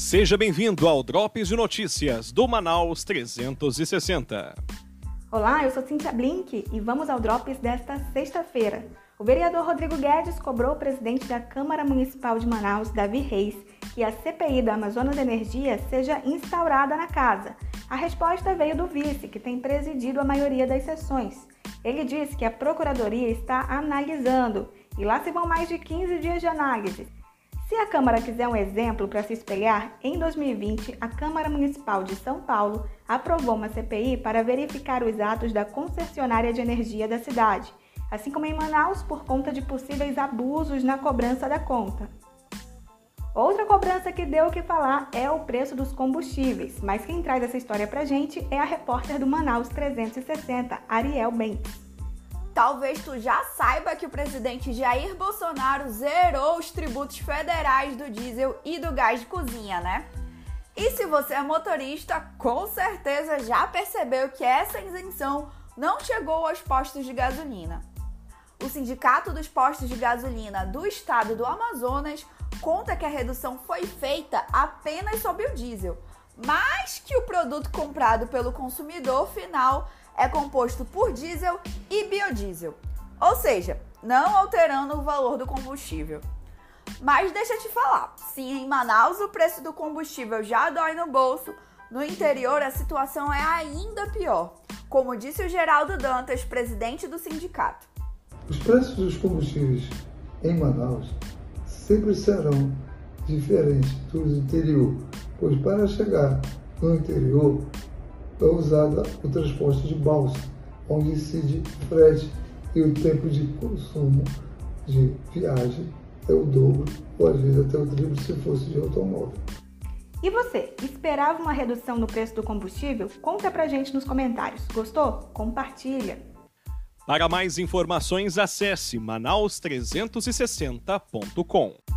Seja bem-vindo ao Drops de Notícias do Manaus 360. Olá, eu sou Cintia Blink e vamos ao Drops desta sexta-feira. O vereador Rodrigo Guedes cobrou o presidente da Câmara Municipal de Manaus, Davi Reis, que a CPI da Amazonas Energia seja instaurada na casa. A resposta veio do vice, que tem presidido a maioria das sessões. Ele disse que a Procuradoria está analisando e lá se vão mais de 15 dias de análise. Se a Câmara quiser um exemplo para se espelhar, em 2020, a Câmara Municipal de São Paulo aprovou uma CPI para verificar os atos da concessionária de energia da cidade, assim como em Manaus, por conta de possíveis abusos na cobrança da conta. Outra cobrança que deu o que falar é o preço dos combustíveis, mas quem traz essa história pra gente é a repórter do Manaus 360, Ariel Bentes. Talvez tu já saiba que o presidente Jair Bolsonaro zerou os tributos federais do diesel e do gás de cozinha, né? E se você é motorista, com certeza já percebeu que essa isenção não chegou aos postos de gasolina. O Sindicato dos Postos de Gasolina do Estado do Amazonas conta que a redução foi feita apenas sobre o diesel, mas que o produto comprado pelo consumidor final é composto por diesel e biodiesel, ou seja, não alterando o valor do combustível. Mas deixa eu te falar, se em Manaus o preço do combustível já dói no bolso, no interior a situação é ainda pior, como disse o Geraldo Dantas, presidente do sindicato. Os preços dos combustíveis em Manaus sempre serão diferentes do interior, pois para chegar no interior é usada o transporte de balsa, onde incide frete e o tempo de consumo de viagem é o dobro ou às vezes até o triplo se fosse de automóvel. E você, esperava uma redução no preço do combustível? Conta pra gente nos comentários. Gostou? Compartilha. Para mais informações, acesse manaus360.com.